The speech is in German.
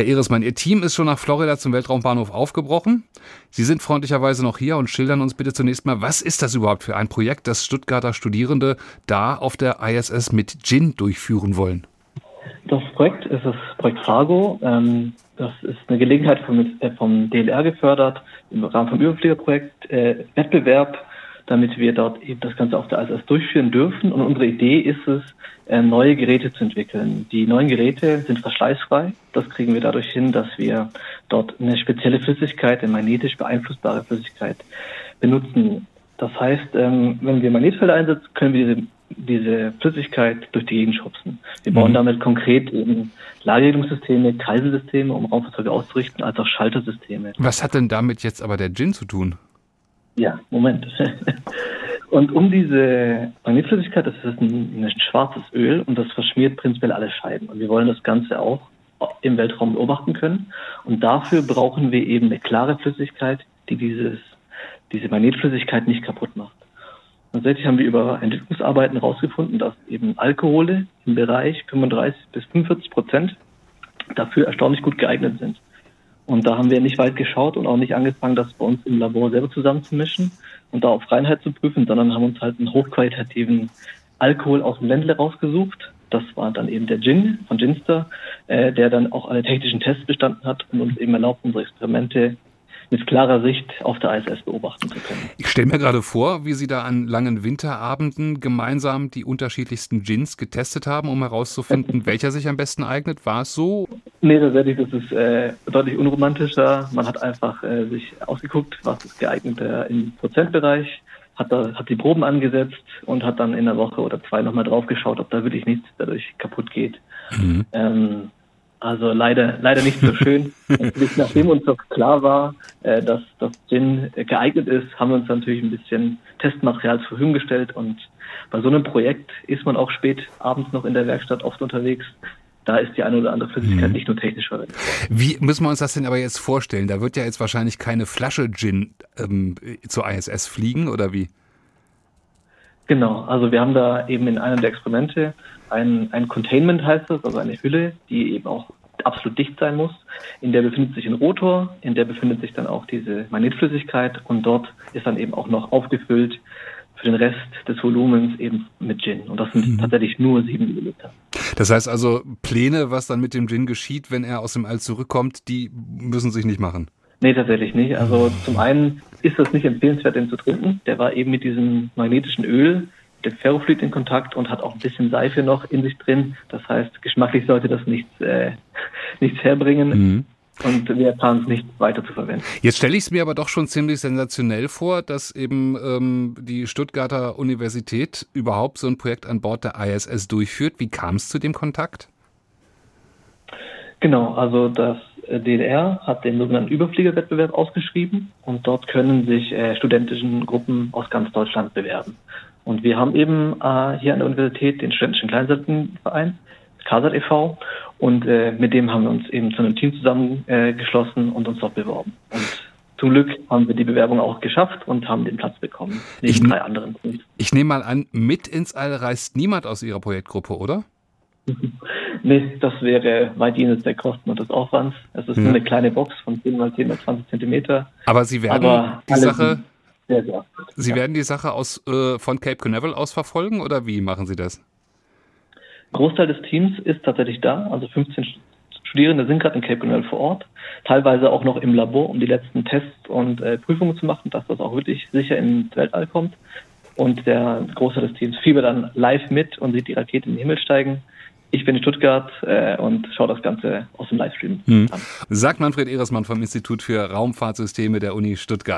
Herr Ehresmann, Ihr Team ist schon nach Florida zum Weltraumbahnhof aufgebrochen. Sie sind freundlicherweise noch hier und schildern uns bitte zunächst mal, was ist das überhaupt für ein Projekt, das Stuttgarter Studierende da auf der ISS mit GIN durchführen wollen? Das Projekt ist das Projekt Fargo. Ähm, das ist eine Gelegenheit vom, DLR gefördert im Rahmen vom Überfliegerprojekt äh, Wettbewerb damit wir dort eben das Ganze auf der ISS durchführen dürfen. Und unsere Idee ist es, äh, neue Geräte zu entwickeln. Die neuen Geräte sind verschleißfrei. Das kriegen wir dadurch hin, dass wir dort eine spezielle Flüssigkeit, eine magnetisch beeinflussbare Flüssigkeit benutzen. Das heißt, ähm, wenn wir Magnetfelder einsetzen, können wir diese, diese Flüssigkeit durch die Gegend schubsen. Wir bauen mhm. damit konkret eben Lagerungssysteme, Kreiselsysteme, um Raumfahrzeuge auszurichten, als auch Schaltersysteme. Was hat denn damit jetzt aber der Gin zu tun? Ja, Moment. Und um diese Magnetflüssigkeit, das ist ein, ein, schwarzes Öl und das verschmiert prinzipiell alle Scheiben. Und wir wollen das Ganze auch im Weltraum beobachten können. Und dafür brauchen wir eben eine klare Flüssigkeit, die dieses, diese Magnetflüssigkeit nicht kaputt macht. Und tatsächlich haben wir über Entwicklungsarbeiten herausgefunden, dass eben Alkohole im Bereich 35 bis 45 Prozent dafür erstaunlich gut geeignet sind. Und da haben wir nicht weit geschaut und auch nicht angefangen, das bei uns im Labor selber zusammenzumischen und da auf Reinheit zu prüfen, sondern haben uns halt einen hochqualitativen Alkohol aus dem Ländle rausgesucht. Das war dann eben der Gin von Ginster, äh, der dann auch alle technischen Tests bestanden hat und uns eben erlaubt, unsere Experimente mit klarer Sicht auf der ISS beobachten zu können. Ich stelle mir gerade vor, wie Sie da an langen Winterabenden gemeinsam die unterschiedlichsten Gins getestet haben, um herauszufinden, welcher sich am besten eignet. War es so? Nee, tatsächlich, das ist äh, deutlich unromantischer. Man hat einfach äh, sich ausgeguckt, was ist geeignet im Prozentbereich, hat, da, hat die Proben angesetzt und hat dann in einer Woche oder zwei nochmal drauf geschaut, ob da wirklich nichts dadurch kaputt geht. Mhm. Ähm, also leider, leider nicht so schön. nachdem uns doch klar war, äh, dass das Gin geeignet ist, haben wir uns natürlich ein bisschen Testmaterial zur Verfügung gestellt und bei so einem Projekt ist man auch spät abends noch in der Werkstatt oft unterwegs. Da ist die eine oder andere Flüssigkeit mhm. nicht nur technisch verwendet. Wie müssen wir uns das denn aber jetzt vorstellen? Da wird ja jetzt wahrscheinlich keine Flasche Gin ähm, zur ISS fliegen oder wie? Genau, also wir haben da eben in einem der Experimente ein, ein Containment heißt das, also eine Hülle, die eben auch absolut dicht sein muss. In der befindet sich ein Rotor, in der befindet sich dann auch diese Magnetflüssigkeit und dort ist dann eben auch noch aufgefüllt für den Rest des Volumens eben mit Gin. Und das sind mhm. tatsächlich nur sieben Milliliter. Das heißt also, Pläne, was dann mit dem Gin geschieht, wenn er aus dem All zurückkommt, die müssen sich nicht machen. Nee, tatsächlich nicht. Also zum einen ist das nicht empfehlenswert, den zu trinken. Der war eben mit diesem magnetischen Öl dem Ferrofluid in Kontakt und hat auch ein bisschen Seife noch in sich drin. Das heißt, geschmacklich sollte das nichts, äh, nichts herbringen. Mhm. Und wir planen es nicht weiter zu verwenden. Jetzt stelle ich es mir aber doch schon ziemlich sensationell vor, dass eben ähm, die Stuttgarter Universität überhaupt so ein Projekt an Bord der ISS durchführt. Wie kam es zu dem Kontakt? Genau, also das DDR hat den sogenannten Überfliegerwettbewerb ausgeschrieben und dort können sich äh, studentischen Gruppen aus ganz Deutschland bewerben. Und wir haben eben äh, hier an der Universität den Studentischen Kleinseitenverein, KSAT e.V. Und äh, mit dem haben wir uns eben zu einem Team zusammengeschlossen äh, und uns dort beworben. Und zum Glück haben wir die Bewerbung auch geschafft und haben den Platz bekommen, neben ich, drei anderen. Ich nehme mal an, mit ins All reist niemand aus Ihrer Projektgruppe, oder? nee, das wäre weit jenseits der Kosten und des Aufwands. Es ist ja. nur eine kleine Box von 10 mal 10 mal 20 Zentimeter. Aber Sie werden Aber die Sache sehr, sehr. Sie ja. werden die Sache aus, äh, von Cape Canaveral aus verfolgen oder wie machen Sie das? Großteil des Teams ist tatsächlich da, also 15 Studierende sind gerade in Cape Canaveral vor Ort, teilweise auch noch im Labor, um die letzten Tests und äh, Prüfungen zu machen, dass das auch wirklich sicher ins Weltall kommt. Und der Großteil des Teams fiebert dann live mit und sieht die Rakete in den Himmel steigen. Ich bin in Stuttgart äh, und schaue das Ganze aus dem Livestream hm. an. Sagt Manfred Ehresmann vom Institut für Raumfahrtsysteme der Uni Stuttgart.